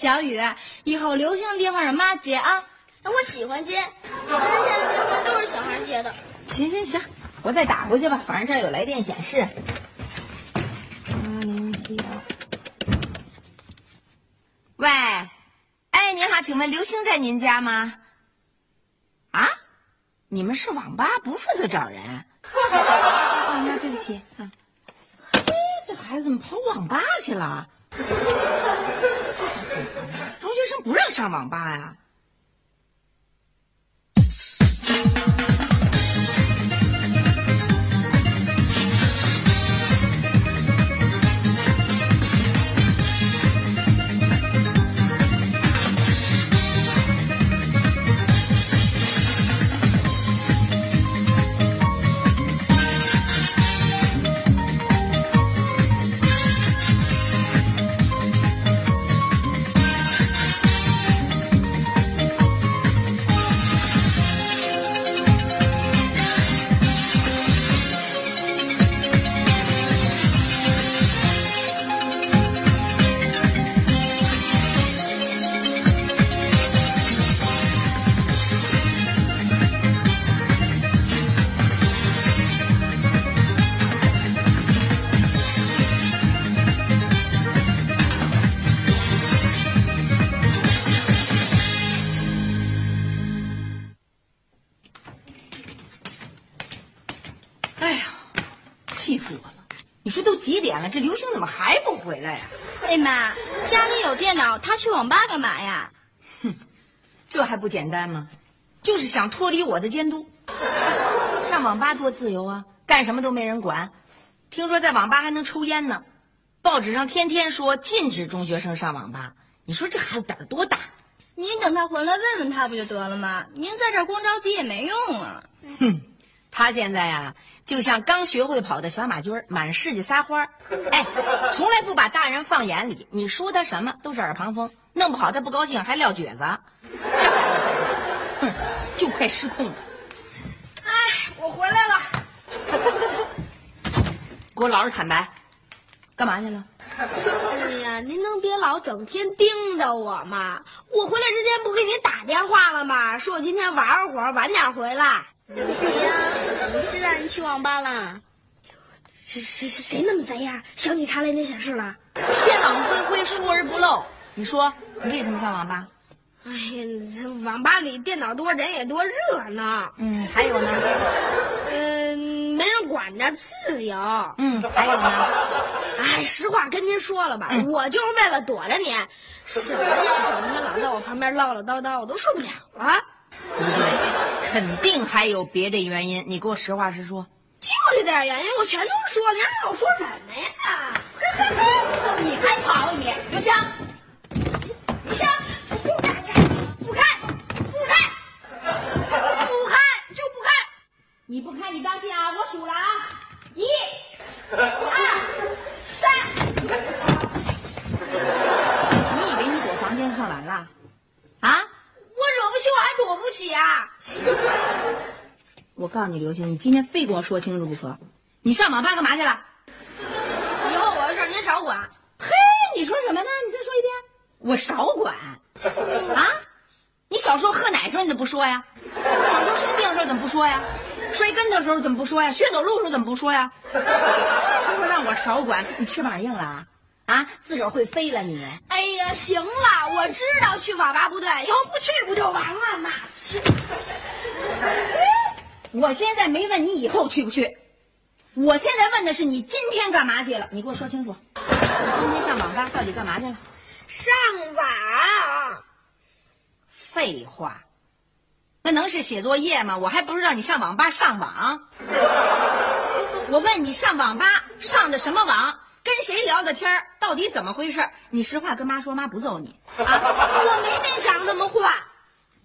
小雨，以后刘星的电话让妈接啊。哎我喜欢接，别人家的电话都是小孩接的。行行行，我再打过去吧，反正这儿有来电显示。八零七幺。喂，哎，您好，请问刘星在您家吗？啊，你们是网吧，不负责找人。啊，那对不起啊。嘿，这孩子怎么跑网吧去了？这小混混啊，中学生不让上网吧呀、哎呀，气死我了！你说都几点了，这刘星怎么还不回来呀、哎妈，家里有电脑，他去网吧干嘛呀？哼这还不简单吗？就是想脱离我的监督。上网吧多自由啊，干什么都没人管。听说在网吧还能抽烟呢，报纸上天天说禁止中学生上网吧。你说这孩子胆儿多大？您等他回来问问他不就得了吗？您在这儿光着急也没用啊。哼，他现在呀、就像刚学会跑的小马驹，满世界撒欢儿。哎，从来不把大人放眼里，你说他什么都是耳旁风，弄不好他不高兴还撂蹶子。这孩子，哼，就快失控了。哎，我回来了。给我老实坦白，干嘛去了？哎呀，您能别老整天盯着我吗？我回来之前不给您打电话了吗？说我今天玩会儿，晚点回来。谁呀？谁带你去网吧了？谁谁谁谁那么贼呀？小警察来电显示了。天网恢恢，疏而不漏。你说你为什么上网吧？哎呀，这网吧里电脑多，人也多，热闹。嗯，还有呢？嗯，没人管着，自由。嗯，还有呢？哎，实话跟您说了吧，我就是为了躲着您。什么呀？整天老在我旁边唠唠叨叨，我都受不了了。不对，肯定还有别的原因。你给我实话实说。就这点原因，我全都说了，你还让我说什么呀？你还跑你，刘香？不行，不开，不开，不开，不开就不开。你不看，你当心啊！我数了啊，一、二三，你以为你躲房间上完了？啊？我惹不起，我还躲不起啊！我告诉你，刘星，你今天非跟我说清楚不可。你上网吧干嘛去了？以后我的事儿您少管。嘿，你说什么呢？你再说一遍。我少管啊！你小时候喝奶时候你怎么不说呀？小时候生病的时候怎么不说呀？摔跟头的时候怎么不说呀？学走路的时候怎么不说呀？是不是让我少管？你翅膀硬了啊？啊，自个儿会飞了你？哎呀，行了，我知道去网吧不对，以后不去不就完了吗？去，我现在没问你以后去不去，我现在问的是你今天干嘛去了？你给我说清楚，你今天上网吧到底干嘛去了？上网。废话，那能是写作业吗？我还不知道你上网吧上网。我问你上网吧上的什么网？跟谁聊的天儿？到底怎么回事？你实话跟妈说，妈不揍你啊！我没您想那么坏。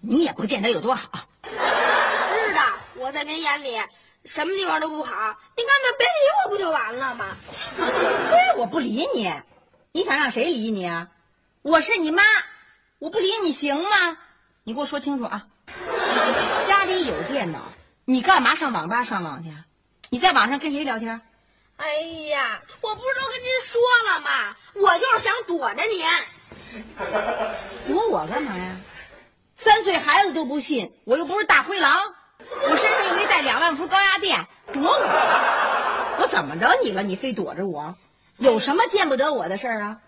你也不见得有多好。我在您眼里什么地方都不好。您干脆别理我不就完了吗？嘿，我不理你，你想让谁理你啊？我是你妈，我不理你行吗？你给我说清楚啊！家里有电脑，你干嘛上网吧上网去？你在网上跟谁聊天？哎呀，我不是都跟您说了吗？我就是想躲着您。躲我干嘛呀？三岁孩子都不信，我又不是大灰狼，我身上又没带两万伏高压电，躲我？我怎么着你了？你非躲着我？有什么见不得我的事儿啊？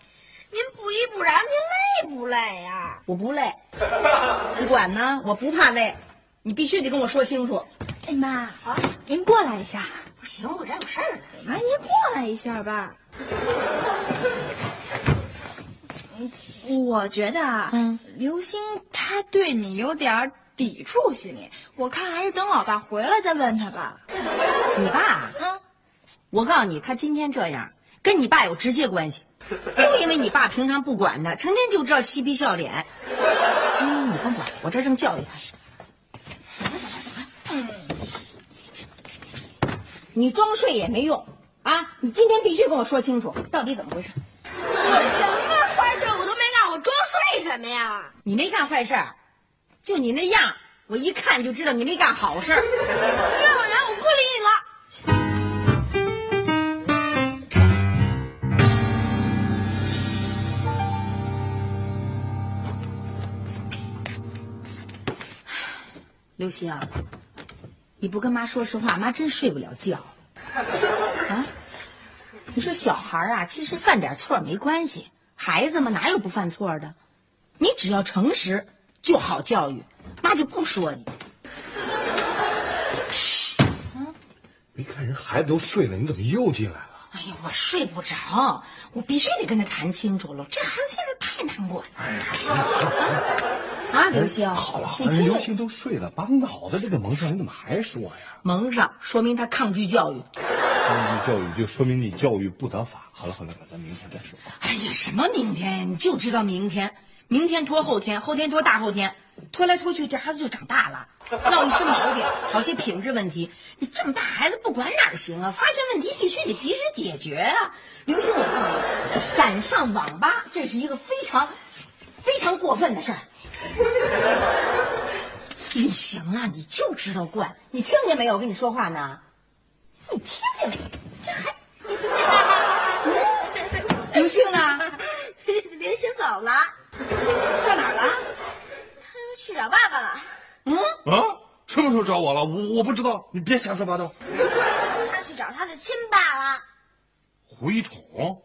您不依不饶，您累不累呀？我不累，不管呢，我不怕累，你必须得跟我说清楚。哎妈，啊，您过来一下。不行，我这有事儿呢。妈，您过来一下吧。嗯，我觉得啊，嗯，刘星他对你有点抵触心理，我看还是等老爸回来再问他吧。你爸，嗯，我告诉你，他今天这样跟你爸有直接关系，就因为你爸平常不管他，成天就知道嬉皮笑脸。行，你甭管，我这正教育他。走吧，走吧，走吧。嗯，你装睡也没用啊！你今天必须跟我说清楚，到底怎么回事。我什么坏事我都没干，我装睡什么呀？你没干坏事儿，就你那样，我一看就知道你没干好事儿。要不然我不理你了。刘星，你不跟妈说实话，妈真睡不了觉。啊，你说小孩啊，其实犯点错没关系，孩子嘛哪有不犯错的？你只要诚实就好教育，妈就不说你。没看人孩子都睡了，你怎么又进来了？哎呀，我睡不着，我必须得跟他谈清楚了。这孩子现在太难管了。哎呀啊，刘星，好了好了，刘星都睡了，把脑袋这个蒙上，你怎么还说呀？蒙上，说明他抗拒教育。抗拒教育就说明你教育不得法。好了好了，咱明天再说。哎呀，什么明天呀？你就知道明天，明天拖后天，后天拖大后天，拖来拖去，这孩子就长大了，落一身毛病，好些品质问题。你这么大孩子不管哪儿行啊？发现问题必须得及时解决啊！刘星，我告诉你，敢上网吧，这是一个非常、非常过分的事儿。你行了，你就知道惯，你听见没有？我跟你说话呢，你听见没？这还。刘星呢？刘星走了，上哪儿了？他去找爸爸了。嗯啊，什么时候找我了？我我不知道，你别瞎说八道。他去找他的亲爸了。胡一统，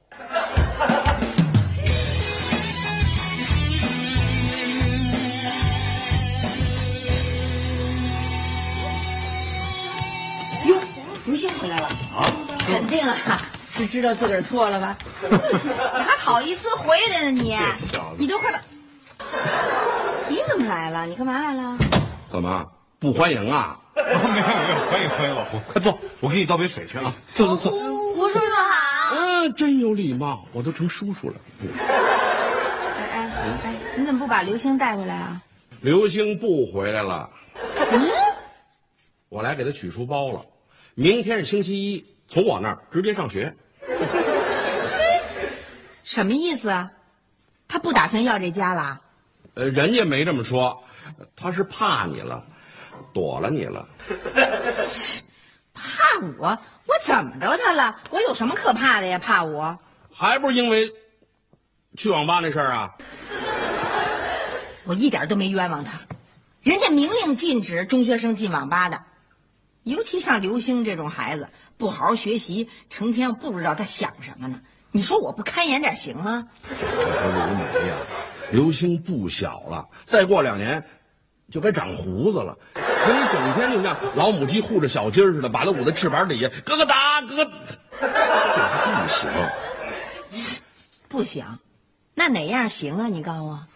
哟，刘星回来了啊！肯定啊，是知道自个儿错了吧？你还好意思回来呢你？小子你都快把……你怎么来了？你干嘛来了？怎么不欢迎啊？没有没有，欢迎欢迎老胡，快坐，我给你倒杯水去啊。坐坐坐。胡叔叔好。嗯，真有礼貌，我都成叔叔了。哎哎哎，你怎么不把刘星带回来啊？刘星不回来了，嗯我来给他取书包了。明天是星期一，从我那儿直接上学。什么意思啊？他不打算要这家了？呃，人家没这么说，他是怕你了，躲了你了。怕我？我怎么着他了？我有什么可怕的呀？怕我？还不是因为去网吧那事儿啊？我一点都没冤枉他，人家明令禁止中学生进网吧的，尤其像刘星这种孩子，不好好学习，成天不知道他想什么呢。你说我不开眼点行吗？我说刘梅呀，刘星不小了，再过两年就该长胡子了。可你整天就像老母鸡护着小鸡似的，把它捂在翅膀底下，咯咯哒咯，这还不行。不行，那那哪样行啊？你告诉我。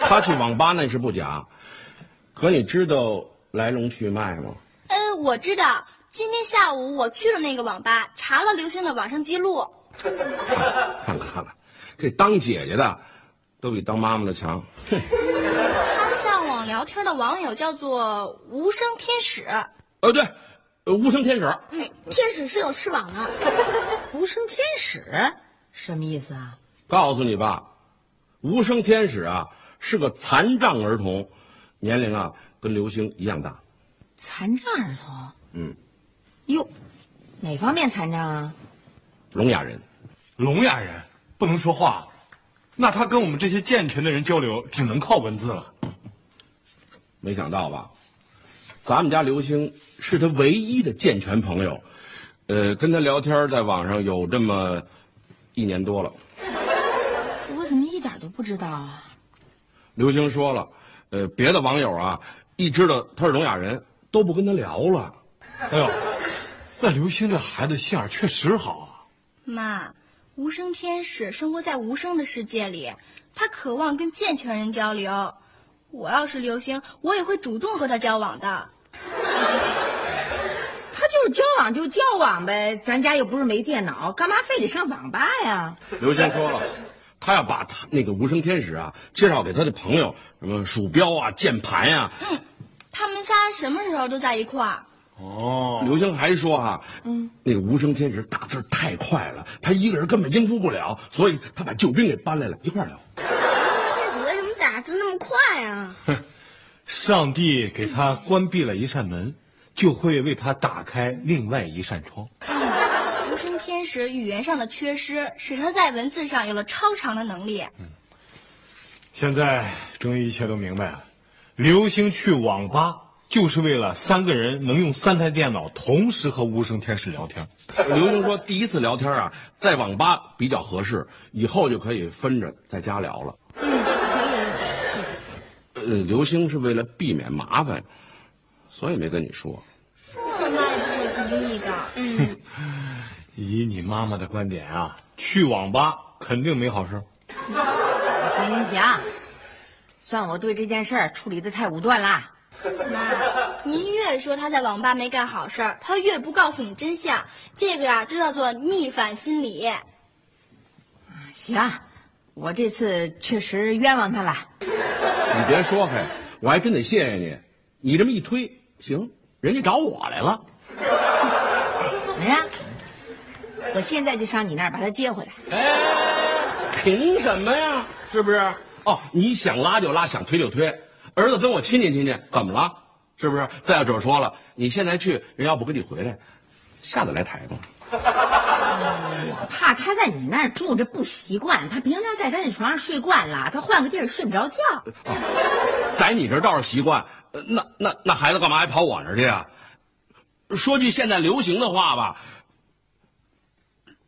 他去网吧那是不假，可你知道来龙去脉吗？呃，我知道，今天下午我去了那个网吧，查了刘星的网上记录。看看看看，这当姐姐的都比当妈妈的强。哼，他上网聊天的网友叫做无声天使。哦对，呃无声天使。嗯，天使是有翅膀的。无声天使什么意思啊？告诉你吧，无声天使啊是个残障儿童，年龄啊跟刘星一样大。残障儿童？嗯，哟，哪方面残障啊？聋哑人。聋哑人不能说话，那他跟我们这些健全的人交流，只能靠文字了。没想到吧？咱们家刘星是他唯一的健全朋友，呃，跟他聊天在网上有这么一年多了。我怎么一点都不知道啊？刘星说了，呃，别的网友啊，一知道他是聋哑人，都不跟他聊了。哎呦，那刘星这孩子心眼确实好啊。妈，无声天使生活在无声的世界里，他渴望跟健全人交流。我要是刘星，我也会主动和他交往的。他就是交往就交往呗，咱家又不是没电脑，干嘛非得上网吧呀？刘星说了，他要把他那个无声天使啊介绍给他的朋友，什么鼠标啊、键盘呀、他们仨什么时候都在一块儿。哦，刘星还说啊、嗯，那个无声天使打字太快了，他一个人根本应付不了，所以他把救兵给搬来了，一块聊。无声。天使为什么打字那么快啊？上帝给他关闭了一扇门，就会为他打开另外一扇窗。无声天使语言上的缺失，使他在文字上有了超常的能力。现在终于一切都明白了，刘星去网吧就是为了三个人能用三台电脑同时和无声天使聊天。刘星说，第一次聊天啊，在网吧比较合适，以后就可以分着在家聊了。嗯可以理解。呃，刘星是为了避免麻烦，所以没跟你说。说了妈也不会同意的。嗯，以你妈妈的观点啊，去网吧肯定没好事。行行行，算我对这件事儿处理的太武断啦。妈，您越说他在网吧没干好事儿，他越不告诉你真相。这个呀，就叫做逆反心理。行，我这次确实冤枉他了。你别说开，我还真得谢谢你。你这么一推，行，人家找我来了。怎么样？我现在就上你那儿把他接回来。哎，凭什么呀？是不是？哦，你想拉就拉，想推就推。儿子跟我亲近亲近，怎么了？是不是？再者说了，你现在去，人要不跟你回来，下得来台吗？怕他在你那儿住着不习惯，他平常在他那床上睡惯了，他换个地儿睡不着觉。在你这儿倒是习惯，呃那那那孩子干嘛还跑我那儿去啊？说句现在流行的话吧，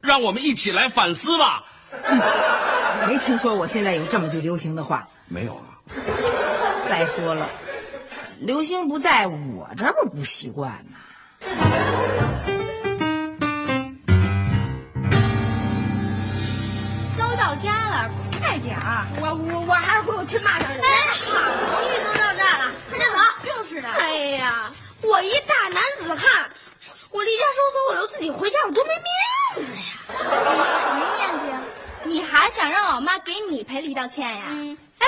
让我们一起来反思吧。没听说我现在有这么句流行的话。没有啊，再说了，刘星不在我这不不习惯吗？都到家了，快点儿！我我我还是回我亲妈那儿去。哎，好不容易都到这儿了，快点走。就是的。哎呀，我一大男子汉，我离家出走，我又自己回家，我多没面子呀！你要什么面子呀？你还想让老妈给你赔礼道歉呀？嗯。哎，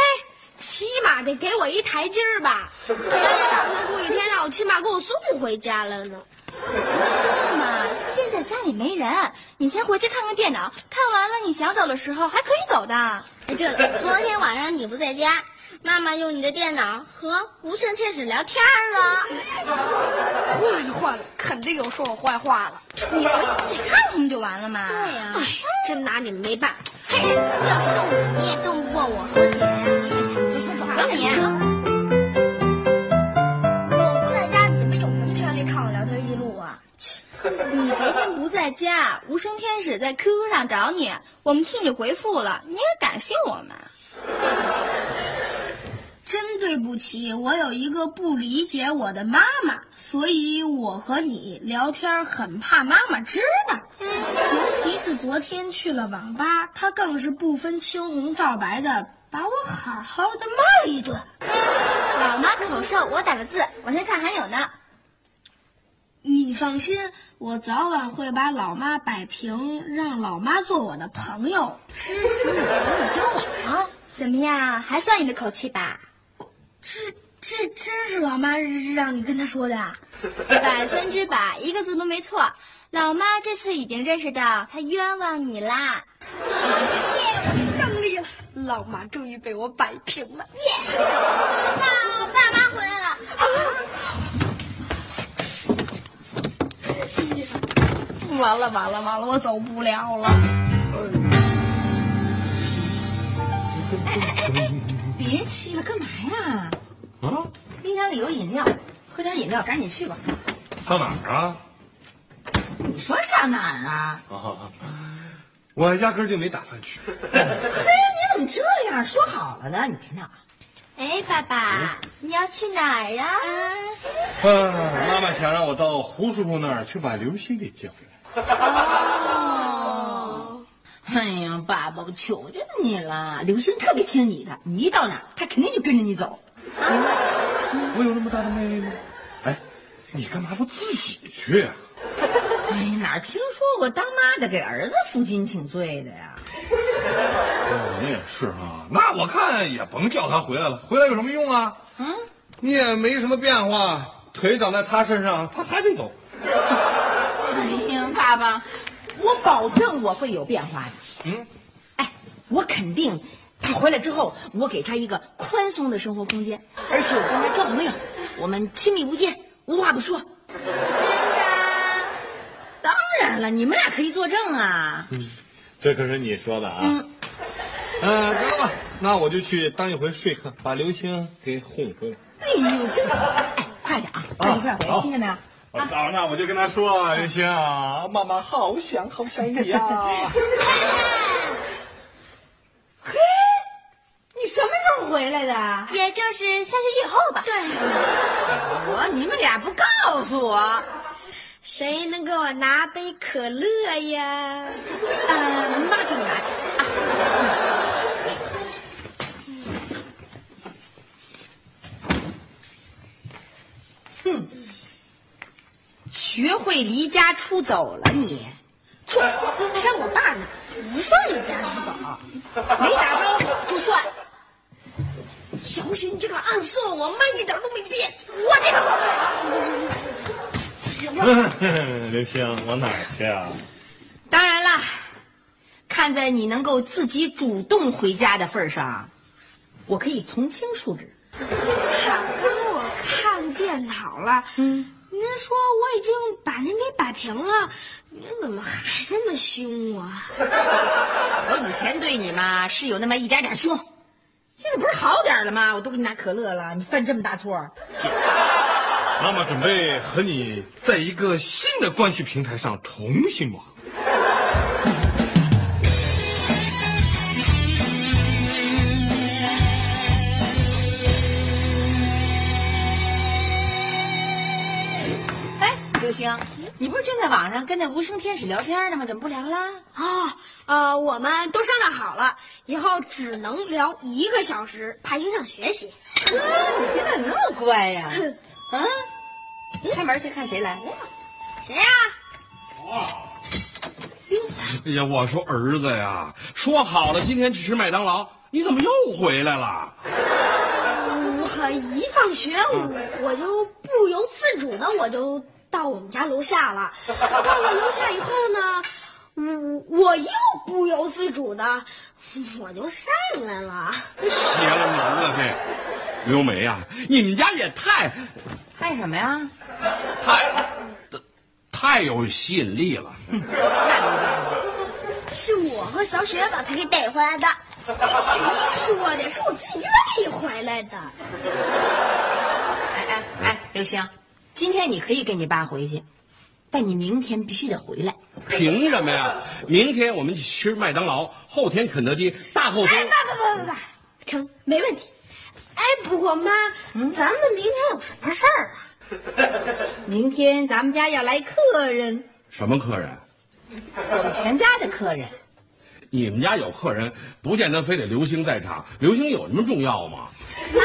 起码得给我一台阶儿吧？本来我打算过一天让我亲妈给我送回家了呢。不是嘛，现在家里没人，你先回去看看电脑，看完了你想走的时候还可以走的。哎，对了，昨天晚上你不在家，妈妈用你的电脑和无声天使聊天了。肯定有说我坏话了。你回去自己看看不就完了吗？对呀、哎，真拿你们没办。嘿，要是动我，你也动不过我和姐。去去去，走吧你。我不在家，你们有什么权利看我聊天记录啊？你昨天不在家，无声天使在 QQ 上找你，我们替你回复了，你也感谢我们。真对不起，我有一个不理解我的妈妈，所以我和你聊天很怕妈妈知道。尤其是昨天去了网吧，她更是不分青红皂白的把我好好的骂了一顿。老妈口授，我打的字，我先看还有呢。你放心，我早晚会把老妈摆平，让老妈做我的朋友，支持我和你交往。怎么样，还算你的口气吧？这这真是老妈让你跟她说的啊？百分之百，一个字都没错。老妈这次已经认识到她冤枉你啦。耶，胜利了！老妈终于被我摆平了。耶！爸爸妈回来了。完了完了完了，我走不了了。别气了，干嘛呀？啊，冰箱里有饮料，喝点饮料，赶紧去吧。上哪儿啊？你说上哪儿啊？啊，我压根儿就没打算去。嘿，你怎么这样？说好了呢，你别闹。哎，爸爸，你要去哪儿啊？啊，妈妈想让我到胡叔叔那儿去把刘星给接回来。哦，哎呀，爸爸，我求求你了，刘星特别听你的，你一到哪儿，他肯定就跟着你走。我有那么大的魅力吗？哎，你干嘛不自己去呀、哎呀，哪儿听说过当妈的给儿子负荆请罪的呀？哦，你也是啊，那我看也甭叫他回来了，回来有什么用啊？嗯，你也没什么变化，腿长在他身上，他还得走。哎呀，爸爸，我保证我会有变化的。嗯，哎，我肯定，他回来之后，我给他一个宽松的生活空间，而且我跟他交朋友，我们亲密无间，无话不说。真的？当然了，你们俩可以作证啊。这可是你说的啊。嗯，呃，得了吧，那我就去当一回说客，把刘星给哄回来。哎呦，真好！哎，快点啊，快一块回，好听见没有？我 到那我就跟他说，刘星啊，妈妈好想好想你 呀、嘿，你什么时候回来的？也就是下学以后吧。对。我你们俩不告诉我，谁能给我拿杯可乐呀？嗯，妈给你拿去。哼，学会离家出走了你，错，像我爸呢，不算离家出走，没打招呼就算。小雪，你这个暗算我，妈一点都没变。我这个 刘星，往哪儿去啊？当然了，看在你能够自己主动回家的份上，我可以从轻处置。刚才我看电脑了，嗯，您说我已经把您给摆平了，您怎么还那么凶啊？我以前对你嘛是有那么一点点凶，现在不是好点了吗？我都给你拿可乐了，你犯这么大错？妈妈准备和你在一个新的关系平台上重新磨合。星，你不是正在网上跟那无声天使聊天呢吗？怎么不聊了？啊，呃，我们都商量好了，以后只能聊一个小时，怕影响学习。你现在怎么那么乖呀？啊，开门去看谁来？谁呀、哎呀，我说儿子呀，说好了今天去吃麦当劳，你怎么又回来了？我一放学，我我就不由自主的我就到我们家楼下了。到了楼下以后呢，我我又不由自主的我就上来了。邪了门了这！刘梅呀、你们家也太太什么呀？太太有吸引力了。是我和小雪把他给逮回来的。谁说的？是我自己愿意回来的。哎哎哎，刘星，今天你可以跟你爸回去，但你明天必须得回来。凭什么呀？明天我们去吃麦当劳，后天肯德基，大后天哎，不不不不不，成，没问题。哎，不过妈，咱们明天有什么事儿啊？明天咱们家要来客人，什么客人？我们全家的客人。你们家有客人，不见得非得刘星在场。刘星有什么重要吗？妈？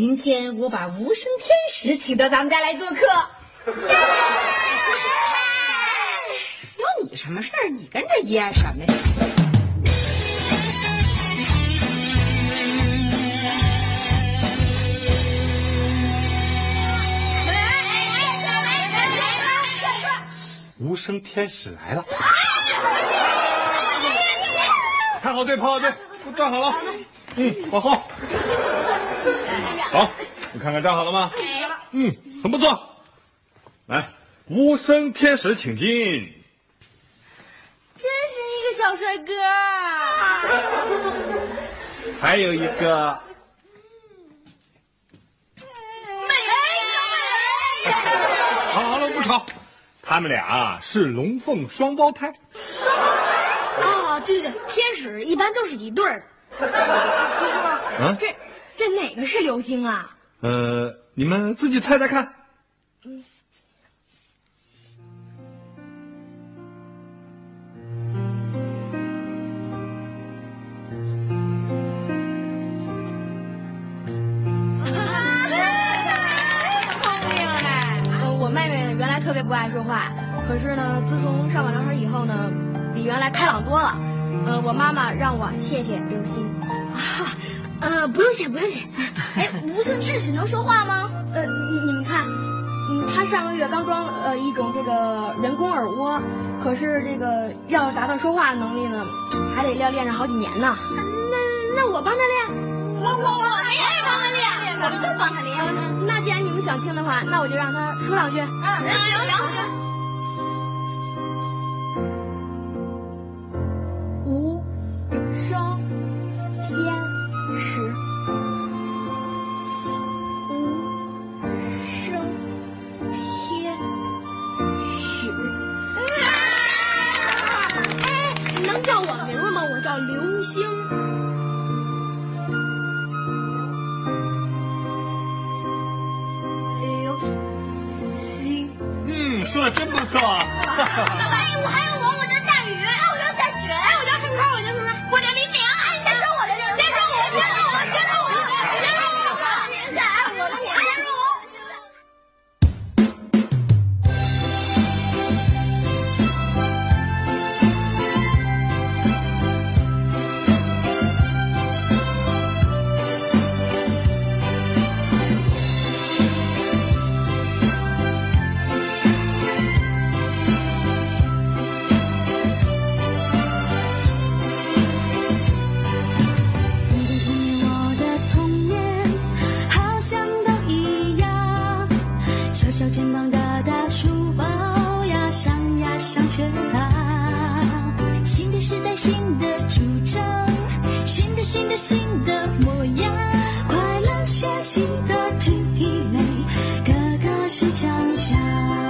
明天我把无声天使请到咱们家来做客。有你什么事儿？你跟着噎什么呀？无声天使来了，排好队，排好队，都站好了。嗯，往后。好，你看看站好了吗？嗯，很不错。来，无声天使请进。真是一个小帅哥。还有一个，好好了，不吵。他们俩是龙凤双胞胎。双胞胎哦，对对，天使一般都是一对儿的。叔叔，嗯这这哪个是流星啊？呃，你们自己猜猜看。呃，我妹妹原来特别不爱说话，可是呢，自从上网聊天以后呢，比原来开朗多了。呃，我妈妈让我谢谢刘星。啊，呃，不用谢，不用谢。哎，无声天使能说话吗？呃，你你们看，嗯，他上个月刚装呃一种这个人工耳蜗，可是这个要达到说话的能力呢，还得要练上好几年呢。那那我帮他练。我我我我也帮他练，我们都帮他练。那既然你们想听的话，那我就让他说两句。嗯，行行。无星。刘星。嗯，说的真不错。哎，我还有我，大书包呀，上呀上学堂。新的时代，新的主张，新的新的新的模样。快乐学习的智体美，个个是强项。